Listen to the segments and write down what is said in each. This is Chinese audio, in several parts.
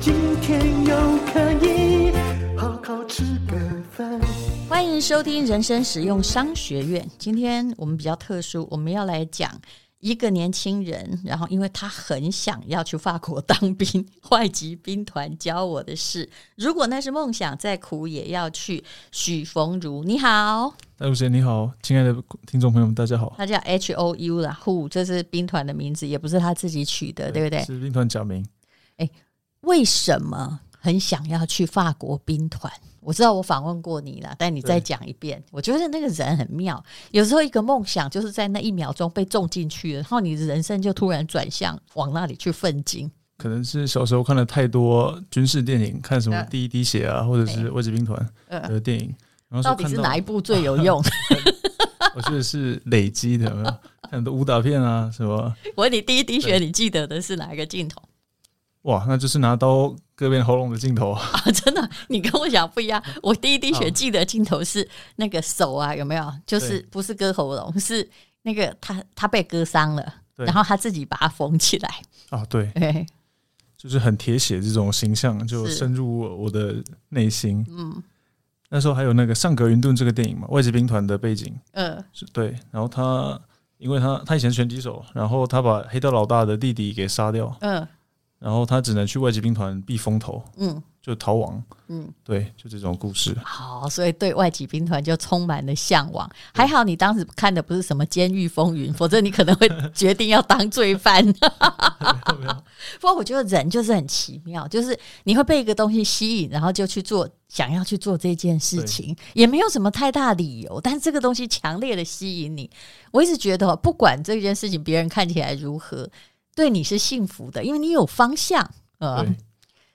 今天又可以好好吃个饭。欢迎收听人生实用商学院。今天我们比较特殊，我们要来讲一个年轻人，然后因为他很想要去法国当兵，外籍兵团教我的事。如果那是梦想，再苦也要去。许逢如，你好，戴主持人你好，亲爱的听众朋友们，大家好。他叫 H O U 啦，Who 这是兵团的名字，也不是他自己取的，对，对不对？是兵团假名。哎。为什么很想要去法国兵团？我知道我访问过你了，但你再讲一遍。我觉得那个人很妙，有时候一个梦想就是在那一秒钟被种进去了，然后你的人生就突然转向往那里去奋进。可能是小时候看了太多军事电影，看什么《第一滴血》啊，或者是《外籍兵团》的电影。然后到底是哪一部最有用？我觉得是累积的，看很多武打片啊什么。我问你，《第一滴血》你记得的是哪一个镜头？哇，那就是拿刀割遍喉咙的镜头 啊！真的，你跟我讲不一样。我第一滴血记得镜头是那个手啊，有没有？就是不是割喉咙，是那个他他被割伤了，然后他自己把它缝起来啊。对，就是很铁血这种形象，就深入我的内心。嗯，那时候还有那个上格云顿这个电影嘛，外籍兵团的背景。嗯，是对。然后他因为他他以前拳击手，然后他把黑道老大的弟弟给杀掉。嗯。然后他只能去外籍兵团避风头，嗯，就逃亡，嗯，对，就这种故事。好，所以对外籍兵团就充满了向往。还好你当时看的不是什么《监狱风云》，否则你可能会决定要当罪犯。不过我觉得人就是很奇妙，就是你会被一个东西吸引，然后就去做，想要去做这件事情，也没有什么太大理由，但是这个东西强烈的吸引你。我一直觉得，不管这件事情别人看起来如何。对你是幸福的，因为你有方向，呃，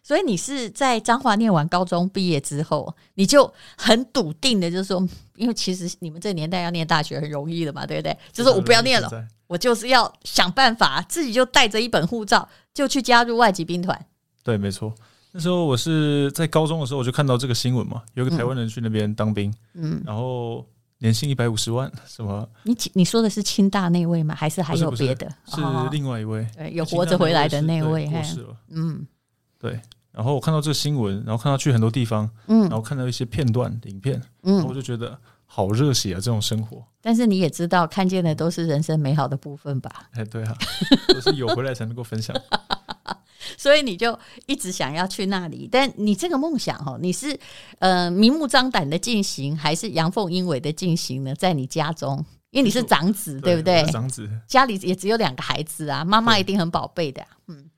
所以你是在彰化念完高中毕业之后，你就很笃定的，就是说，因为其实你们这个年代要念大学很容易的嘛，对不对？就是我不要念了，我就是要想办法，自己就带着一本护照就去加入外籍兵团。对，没错。那时候我是在高中的时候，我就看到这个新闻嘛，有个台湾人去那边当兵，嗯，然后年薪一百五十万，什么？你你说的是清大那位吗？还是还有别的？是另外一位，对，有活着回来的那位，过世了，嗯，对。然后我看到这个新闻，然后看到去很多地方，嗯，然后看到一些片段影片，嗯，我就觉得好热血啊，这种生活。但是你也知道，看见的都是人生美好的部分吧？哎，对啊，都是有回来才能够分享。所以你就一直想要去那里，但你这个梦想哦，你是呃明目张胆的进行，还是阳奉阴违的进行呢？在你家中，因为你是长子，对，对不对？长子。家里也只有两个孩子啊，妈妈一定很宝贝的，嗯。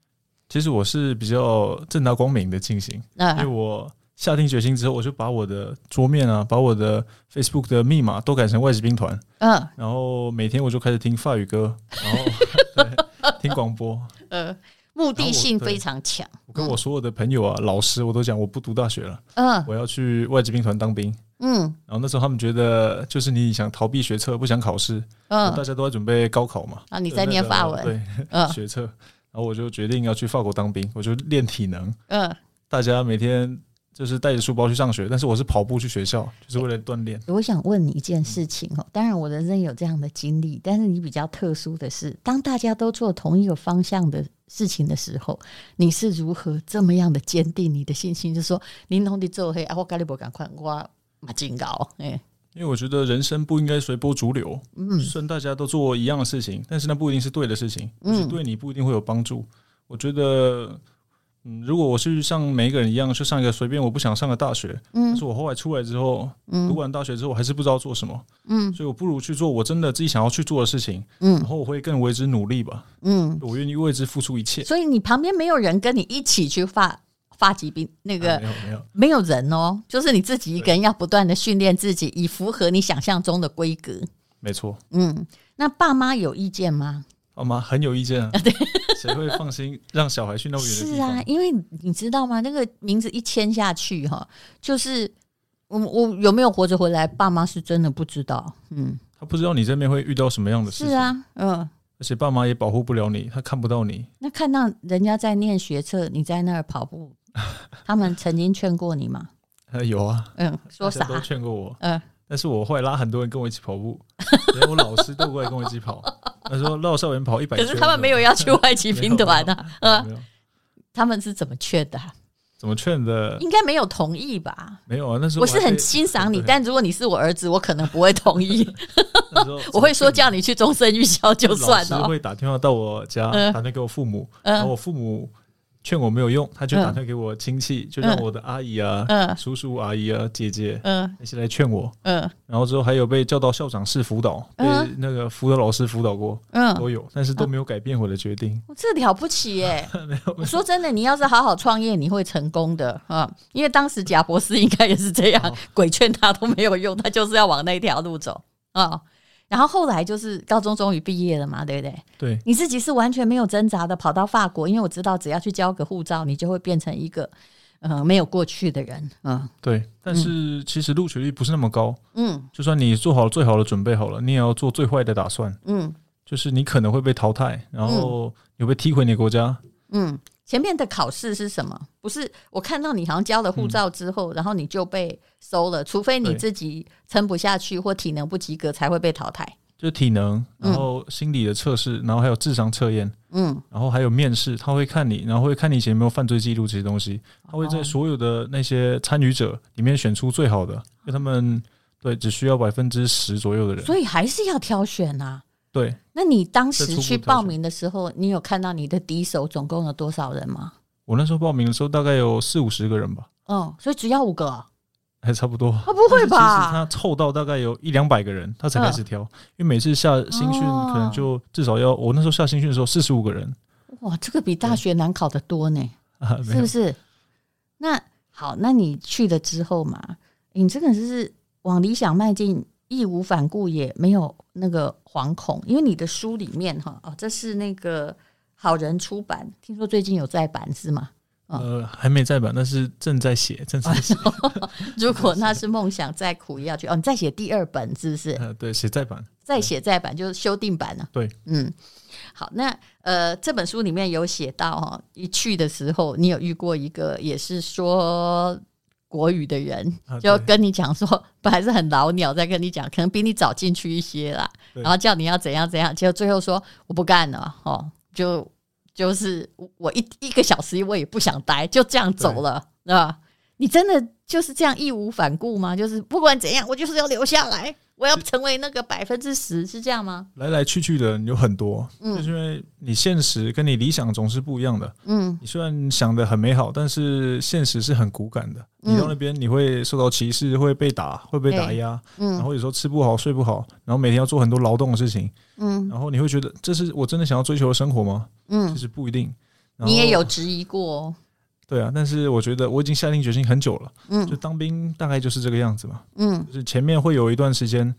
其实我是比较正大光明的进行，因为我下定决心之后，我就把我的桌面啊，把我的 Facebook 的密码都改成外籍兵团，嗯，然后每天我就开始听法语歌，然后 对听广播，呃，目的性非常强。我跟我所有的朋友啊、老师，我都讲我不读大学了，嗯，我要去外籍兵团当兵，嗯，然后那时候他们觉得就是你想逃避学测，不想考试，嗯，大家都在准备高考嘛，啊，你在念法文，对，嗯，学测。然后我就决定要去法国当兵，我就练体能。嗯，大家每天就是带着书包去上学，但是我是跑步去学校，就是为了锻炼。我想问你一件事情哦，当然我人生有这样的经历，但是你比较特殊的是，当大家都做同一个方向的事情的时候，你是如何这么样的坚定你的信心？就是说，你弄的做黑啊，我赶紧不赶快，我马金高哎。因为我觉得人生不应该随波逐流，嗯，虽然大家都做一样的事情，但是那不一定是对的事情，嗯，就是对你不一定会有帮助。我觉得，嗯，如果我是像每一个人一样去上一个随便我不想上的大学，嗯，但是我后来出来之后，嗯，读完大学之后我还是不知道做什么，嗯，所以我不如去做我真的自己想要去做的事情，嗯，然后我会更为之努力吧，嗯，我愿意为之付出一切。所以你旁边没有人跟你一起去发。发疾病那个、啊、没有没有。没有人哦，就是你自己一个人要不断的训练自己，以符合你想象中的规格。没错，嗯，那爸妈有意见吗？爸妈很有意见啊，对，谁会放心 让小孩去那么远？是啊，因为你知道吗？那个名字一签下去哈，就是我我有没有活着回来，爸妈是真的不知道。嗯，他不知道你这边会遇到什么样的事情。是啊，嗯。而且爸妈也保护不了你，他看不到你。那看到人家在念学测，你在那儿跑步，他们曾经劝过你吗？呃，有啊，嗯，说啥？都劝过我，嗯。但是我后来拉很多人跟我一起跑步，连我老师都过来跟我一起跑。他说绕校园跑一百。可是他们没有要去外籍兵团的，嗯。他们是怎么劝的？怎么劝的？应该没有同意吧？没有啊，那时候我是很欣赏你，但如果你是我儿子，我可能不会同意。我会说叫你去终身预校就算了。老师会打电话到我家，打电话给我父母，然后我父母。劝我没有用，他就打电话给我亲戚，就让我的阿姨啊、叔叔阿姨啊、姐姐一起来劝我。嗯，然后之后还有被叫到校长室辅导，被那个辅导老师辅导过，嗯，都有，但是都没有改变我的决定。这了不起耶！没有，我说真的，你要是好好创业，你会成功的啊！因为当时贾博士应该也是这样，鬼劝他都没有用，他就是要往那条路走啊。然后后来就是高中终于毕业了嘛，对不对？对，你自己是完全没有挣扎的跑到法国，因为我知道只要去交个护照，你就会变成一个呃没有过去的人。嗯，对。但是其实录取率不是那么高。嗯，就算你做好了最好的准备好了，你也要做最坏的打算。嗯，就是你可能会被淘汰，然后你会被踢回你的国家。嗯。前面的考试是什么？不是我看到你好像交了护照之后，嗯、然后你就被收了，除非你自己撑不下去或体能不及格才会被淘汰。就体能，然后心理的测试，然后还有智商测验，嗯，然后还有面试，他会看你，然后会看你以前有没有犯罪记录这些东西，他会在所有的那些参与者里面选出最好的，因为他们对只需要百分之十左右的人，所以还是要挑选啊。对，那你当时去报名的时候，你有看到你的敌手总共有多少人吗？我那时候报名的时候大概有四五十个人吧。嗯，所以只要五个，啊，还差不多。他不会吧？其实他凑到大概有一两百个人，他才开始挑。因为每次下新训可能就至少要，我那时候下新训的时候四十五个人。哇，这个比大学难考的多呢，是不是？那好，那你去了之后嘛，你这个是往理想迈进。义无反顾，也没有那个惶恐，因为你的书里面哈哦，这是那个好人出版，听说最近有再版是吗？呃，还没再版，但是正在写，正在写。如果那是梦想再苦也要去哦，你再写第二本是不是？呃，对，写再版，再写再版就是修订版了。对，嗯，好，那呃，这本书里面有写到哈，一去的时候，你有遇过一个也是说国语的人，就跟你讲说，本来是很老鸟在跟你讲，可能比你早进去一些啦，然后叫你要怎样怎样，结果最后说我不干了，哦，就。就是我一一个小时，我也不想待，就这样走了，是吧？你真的就是这样义无反顾吗？就是不管怎样，我就是要留下来。我要成为那个百分之十，是这样吗？来来去去的人有很多，嗯，就是因为你现实跟你理想总是不一样的，嗯，你虽然想的很美好，但是现实是很骨感的。嗯、你到那边你会受到歧视，会被打，会被打压，嗯，然后有时候吃不好睡不好，然后每天要做很多劳动的事情，嗯，然后你会觉得这是我真的想要追求的生活吗？嗯，其实不一定。你也有质疑过、哦。对啊，但是我觉得我已经下定决心很久了。嗯，就当兵大概就是这个样子嘛。嗯，就是前面会有一段时间，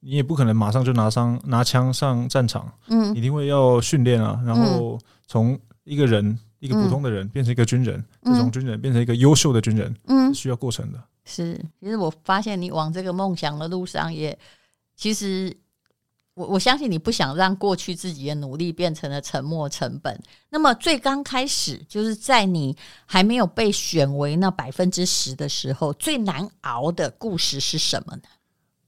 你也不可能马上就拿上拿枪上战场。嗯，一定会要训练啊，然后从一个人一个普通的人变成一个军人，这种军人变成一个优秀的军人，嗯，是需要过程的。是，其实我发现你往这个梦想的路上也其实。我我相信你不想让过去自己的努力变成了沉没成本。那么最刚开始就是在你还没有被选为那百分之十的时候，最难熬的故事是什么呢？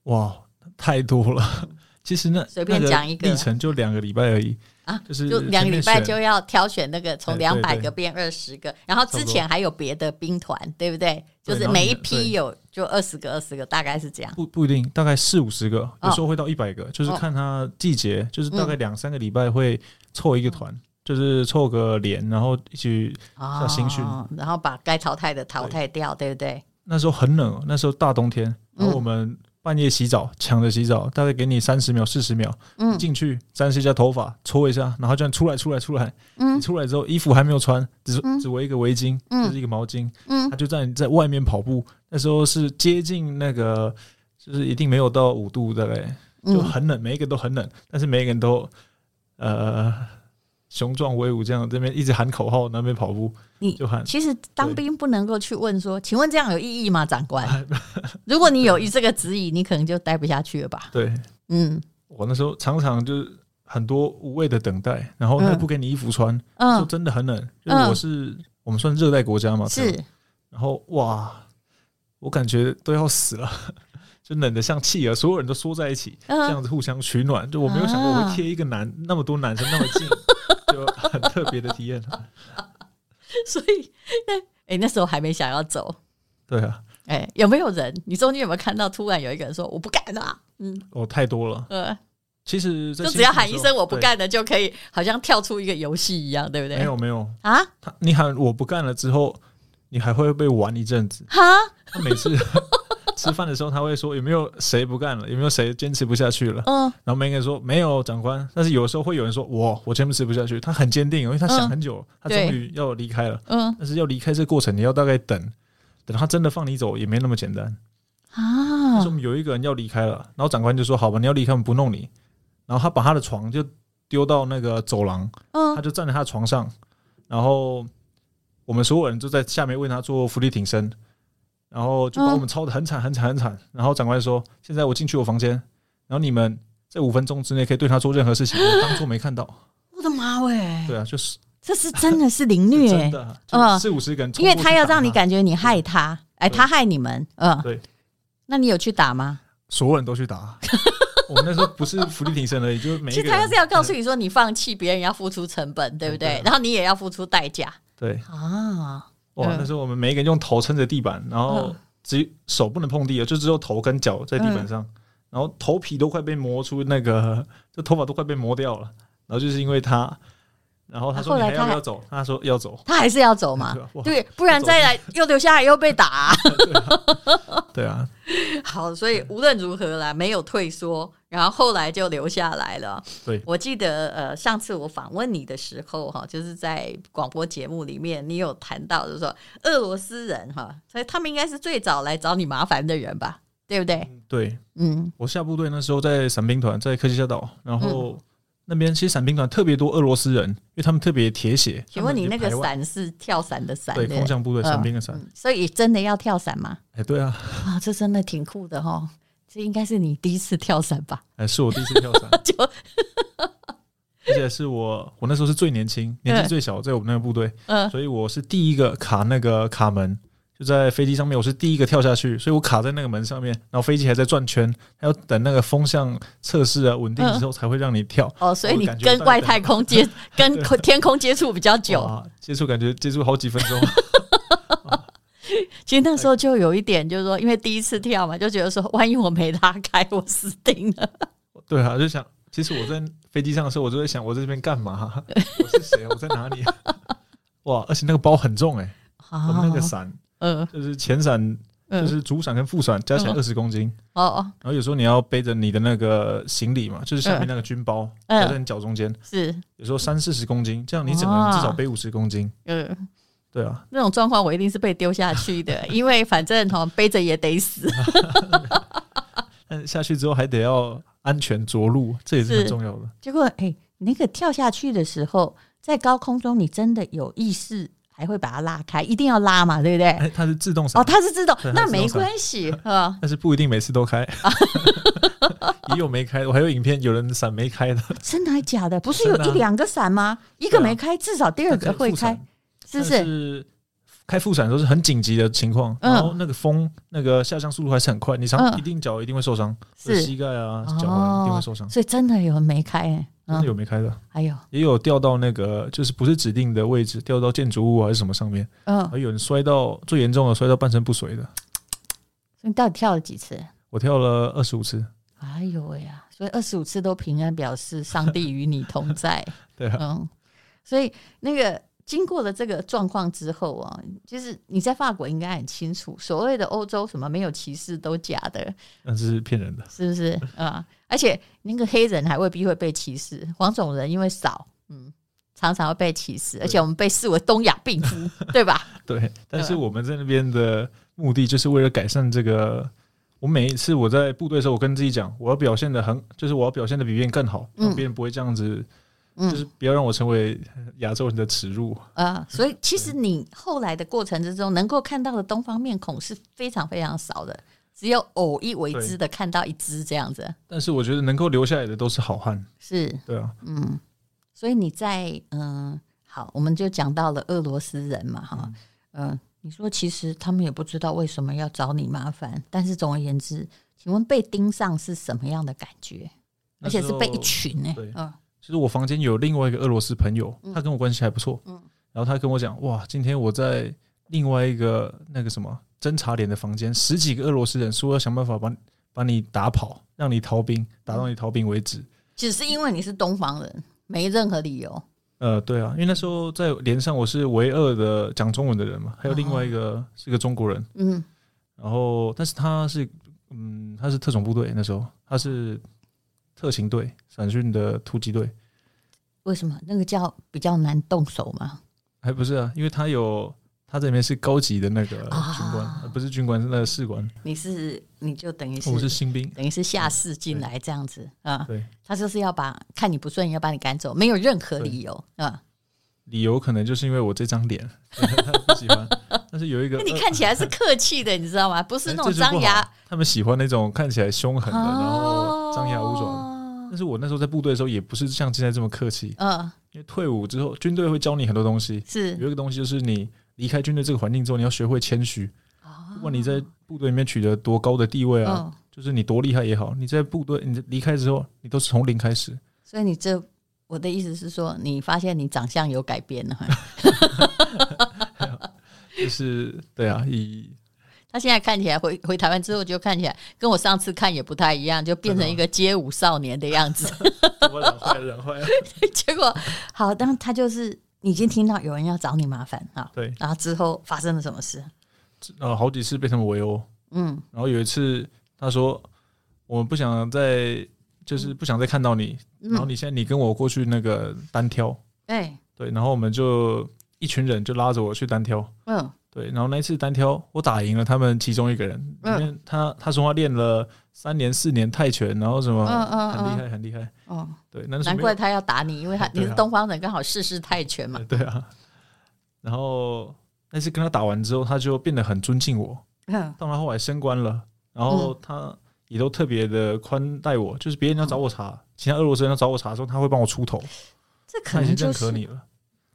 哇，太多了。其实那随便讲一个，历程就两个礼拜而已。啊，就是就两个礼拜就要挑选那个从两百个变二十个，然后之前还有别的兵团，对不对？就是每一批有就二十个、二十个，大概是这样。不不一定，大概四五十个，有时候会到一百个，就是看他季节，就是大概两三个礼拜会凑一个团，就是凑个连，然后一起下新训，然后把该淘汰的淘汰掉，对不对？那时候很冷，那时候大冬天，然后我们。半夜洗澡，抢着洗澡，大概给你三十秒、四十秒，嗯，进去沾湿一下头发，搓一下，然后这样出来、出来、出来，嗯，你出来之后衣服还没有穿，只只围一个围巾，嗯，就是一个毛巾，嗯，他就在你在外面跑步，那时候是接近那个，就是一定没有到五度，大概就很冷，每一个都很冷，但是每一个人都呃。雄壮威武，这样这边一直喊口号，那边跑步，你就喊。其实当兵不能够去问说，请问这样有意义吗，长官？如果你有这个质疑，你可能就待不下去了吧？对，嗯，我那时候常常就是很多无谓的等待，然后他不给你衣服穿，嗯，说真的很冷，因为我是我们算热带国家嘛，是。然后哇，我感觉都要死了，就冷得像企鹅，所有人都缩在一起，这样子互相取暖。就我没有想过我会贴一个男那么多男生那么近。就很特别的体验，所以哎、欸，那时候还没想要走，对啊，哎、欸，有没有人？你中间有没有看到突然有一个人说我不干了？嗯，哦，太多了，呃，其实就只要喊一声我不干了，就可以好像跳出一个游戏一样，对不对？没有没有啊，他你喊我不干了之后，你还会被玩一阵子哈，他每次。吃饭的时候他会说有没有谁不干了，有没有谁坚持不下去了？嗯，然后每个人说没有长官，但是有时候会有人说我我坚持不下去，他很坚定，因为他想很久，他终于要离开了。嗯，但是要离开这个过程，你要大概等等他真的放你走也没那么简单啊。说我们有一个人要离开了，然后长官就说好吧，你要离开我们不弄你，然后他把他的床就丢到那个走廊，嗯，他就站在他的床上，然后我们所有人就在下面为他做伏地挺身。然后就把我们操的很惨很惨很惨，然后长官说：“现在我进去我房间，然后你们在五分钟之内可以对他做任何事情，我当做没看到。”我的妈喂！对啊，就是这是真的是凌虐，真的，四五十个人，因为他要让你感觉你害他，哎，他害你们，嗯，对。那你有去打吗？所有人都去打。我们那时候不是福利挺身而已，就是每其实他是要告诉你说，你放弃，别人要付出成本，对不对？然后你也要付出代价。对啊。哇！那时候我们每一个人用头撑着地板，然后只手不能碰地了，就只有头跟脚在地板上，然后头皮都快被磨出那个，就头发都快被磨掉了。然后就是因为他，然后他说：“你还要不要走？”他说：“要走。”他还是要走嘛？对，不然再来 又留下来又被打。对啊。好，所以无论如何啦，没有退缩。然后后来就留下来了。对，我记得呃，上次我访问你的时候哈，就是在广播节目里面，你有谈到就是说俄罗斯人哈，所以他们应该是最早来找你麻烦的人吧？对不对？对，嗯，我下部队那时候在伞兵团，在科西嘉岛，然后那边其实伞兵团特别多俄罗斯人，因为他们特别铁血。请问你那个伞是跳伞的伞？对，空降部队伞兵的伞。所以真的要跳伞吗？哎，对啊。啊，这真的挺酷的哈！这应该是你第一次跳伞吧？哎，是我第一次跳伞。就，而且是我，我那时候是最年轻，年纪最小，在我们那个部队。嗯。所以我是第一个卡那个卡门。就在飞机上面，我是第一个跳下去，所以我卡在那个门上面，然后飞机还在转圈，还要等那个风向测试啊稳定之后才会让你跳。嗯、哦，所以你跟外太空接，跟天空接触比较久，接触感觉接触好几分钟。其实那时候就有一点，就是说，因为第一次跳嘛，就觉得说，万一我没拉开，我死定了。对啊，就想，其实我在飞机上的时候，我就在想，我在这边干嘛？我是谁？我在哪里？哇，而且那个包很重哎、欸，我们那个伞。嗯，就是前伞，就是主伞跟副伞加起来二十公斤。哦哦，然后有时候你要背着你的那个行李嘛，就是下面那个军包，夹在你脚中间。是，有时候三四十公斤，这样你整个人至少背五十公斤。嗯，对啊，那种状况我一定是被丢下去的，因为反正哈背着也得死。但下去之后还得要安全着陆，这也是很重要的。结果哎，那个跳下去的时候，在高空中你真的有意识？还会把它拉开，一定要拉嘛，对不对？哎，它是自动伞哦，它是自动，那没关系啊。但是不一定每次都开，也有没开。我还有影片，有人伞没开的，真的还假的？不是有一两个伞吗？一个没开，至少第二个会开，是不是？开副伞都是很紧急的情况，然后那个风那个下降速度还是很快，你常一定脚一定会受伤，是膝盖啊，脚踝一定会受伤。所以真的有人没开。真的有没开的，还有也有掉到那个就是不是指定的位置，掉到建筑物还是什么上面。嗯，还有人摔到最严重的，摔到半身不遂的。你到底跳了几次？我跳了二十五次。哎呦喂呀！所以二十五次都平安，表示上帝与你同在。对啊，嗯，所以那个。经过了这个状况之后啊，就是你在法国应该很清楚，所谓的欧洲什么没有歧视都假的，那是骗人的，是不是啊？而且那个黑人还未必会被歧视，黄种人因为少，嗯，常常会被歧视，而且我们被视为东亚病夫，对吧？对。但是我们在那边的目的就是为了改善这个。我每一次我在部队的时候，我跟自己讲，我要表现的很，就是我要表现的比别人更好，让别人不会这样子。就是不要让我成为亚洲人的耻辱啊！所以其实你后来的过程之中，能够看到的东方面孔是非常非常少的，只有偶一为之的看到一只这样子。但是我觉得能够留下来的都是好汉，是对啊，嗯。所以你在嗯，好，我们就讲到了俄罗斯人嘛，哈，嗯，你说其实他们也不知道为什么要找你麻烦，但是总而言之，请问被盯上是什么样的感觉？而且是被一群呢？嗯。其实我房间有另外一个俄罗斯朋友，他跟我关系还不错。嗯，然后他跟我讲，哇，今天我在另外一个那个什么侦察连的房间，十几个俄罗斯人说要想办法把把你打跑，让你逃兵，打到你逃兵为止。只是因为你是东方人，没任何理由。呃，对啊，因为那时候在连上我是唯二的讲中文的人嘛，还有另外一个是个中国人。嗯，然后但是他是嗯他是特种部队，那时候他是。特勤队、伞训的突击队，为什么那个叫比较难动手吗？还不是啊，因为他有他这里面是高级的那个军官，啊、不是军官，是那个士官。你是你就等于是我是新兵，等于是下士进来这样子啊。对，他就是要把看你不顺眼要把你赶走，没有任何理由啊。理由可能就是因为我这张脸，不喜欢。但是有一个，你看起来是客气的，你知道吗？不是那种张牙。他们喜欢那种看起来凶狠的，然后张牙舞爪。但是我那时候在部队的时候，也不是像现在这么客气。嗯，因为退伍之后，军队会教你很多东西。是有一个东西，就是你离开军队这个环境之后，你要学会谦虚。不管你在部队里面取得多高的地位啊，就是你多厉害也好，你在部队你离开之后，你都是从零开始。所以你这。我的意思是说，你发现你长相有改变了，就是对啊，以他现在看起来回回台湾之后，就看起来跟我上次看也不太一样，就变成一个街舞少年的样子。我染坏了，染坏了。结果好，当他就是已经听到有人要找你麻烦啊，对，然后之后发生了什么事？呃，好几次被他们围殴，嗯，然后有一次他说我们不想再。就是不想再看到你，然后你现在你跟我过去那个单挑，哎，对，然后我们就一群人就拉着我去单挑。嗯，对。然后那一次单挑，我打赢了他们其中一个人。嗯，因为他他说他练了三年四年泰拳，然后什么，嗯嗯，很厉害很厉害。哦，对，难怪他要打你，因为他你是东方人，刚好试试泰拳嘛。对啊。然后那次跟他打完之后，他就变得很尊敬我。嗯。到他后来升官了，然后他也都特别的宽待我，就是别人要找我茬，其他俄罗斯人要找我查的时候，他会帮我出头。这可能就是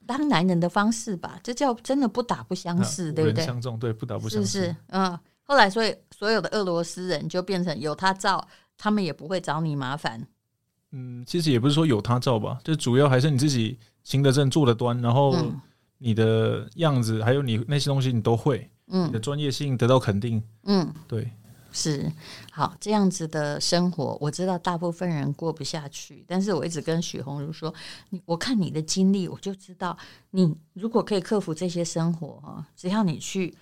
当男人的方式吧，这叫真的不打不相识，对不对？相中，对，不打不相识。是是，嗯。后来，所以所有的俄罗斯人就变成有他照，他们也不会找你麻烦。嗯，其实也不是说有他照吧，就主要还是你自己行得正，坐得端，然后你的样子，还有你那些东西，你都会。嗯，你的专业性得到肯定。嗯，对。是，好，这样子的生活，我知道大部分人过不下去。但是我一直跟许宏如说，你我看你的经历，我就知道，你如果可以克服这些生活啊，只要你去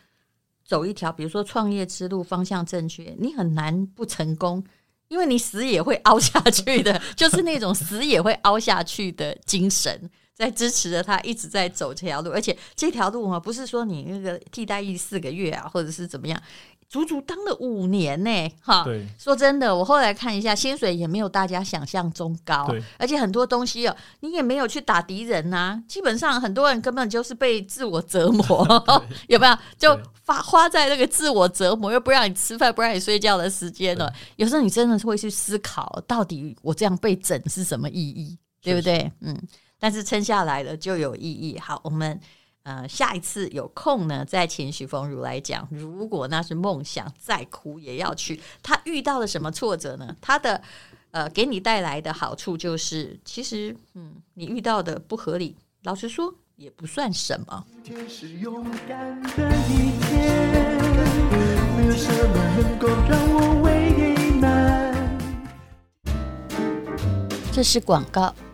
走一条，比如说创业之路，方向正确，你很难不成功，因为你死也会凹下去的，就是那种死也会凹下去的精神，在支持着他一直在走这条路。而且这条路嘛，不是说你那个替代役四个月啊，或者是怎么样。足足当了五年呢，哈。对，说真的，我后来看一下，薪水也没有大家想象中高，对，而且很多东西哦，你也没有去打敌人呐、啊。基本上很多人根本就是被自我折磨，有没有？就花花在那个自我折磨，又不让你吃饭，不让你睡觉的时间了。有时候你真的是会去思考，到底我这样被整是什么意义，对不对？嗯，但是撑下来了就有意义。好，我们。呃，下一次有空呢，再请许峰如来讲。如果那是梦想，再苦也要去。他遇到了什么挫折呢？他的呃，给你带来的好处就是，其实嗯，你遇到的不合理，老实说也不算什么。今天是勇敢的一天，没有什么能够让我为难。这是广告。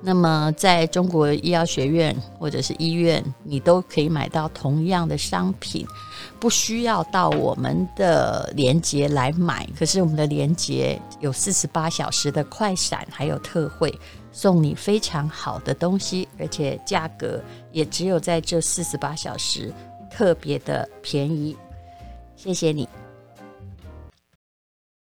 那么，在中国医药学院或者是医院，你都可以买到同样的商品，不需要到我们的连接来买。可是我们的连接有四十八小时的快闪，还有特惠，送你非常好的东西，而且价格也只有在这四十八小时特别的便宜。谢谢你。